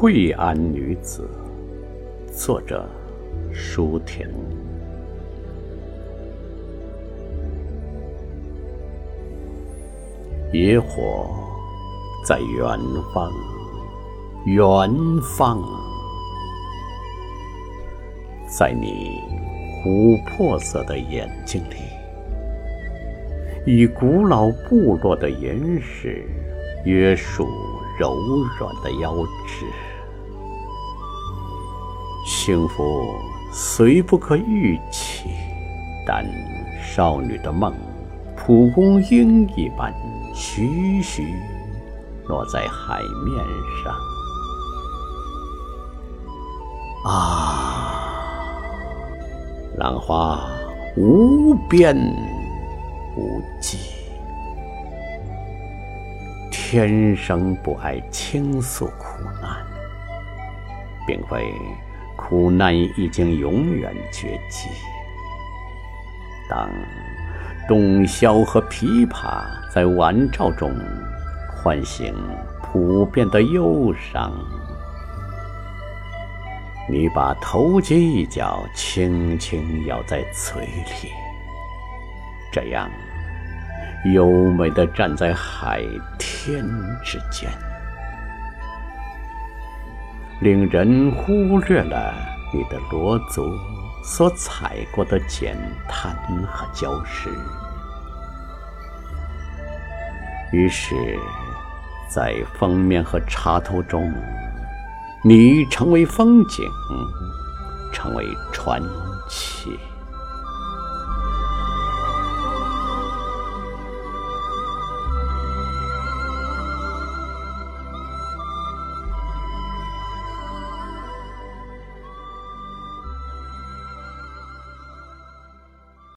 惠安女子，作者舒婷。野火在远方，远方，在你琥珀色的眼睛里，以古老部落的岩石约束。柔软的腰肢，幸福虽不可预期，但少女的梦，蒲公英一般徐徐落在海面上。啊，浪花无边无际。天生不爱倾诉苦难，并非苦难已经永远绝迹。当洞箫和琵琶在晚照中唤醒普遍的忧伤，你把头巾一角轻轻咬在嘴里，这样。优美的站在海天之间，令人忽略了你的裸足所踩过的浅滩和礁石。于是，在封面和插图中，你成为风景，成为传奇。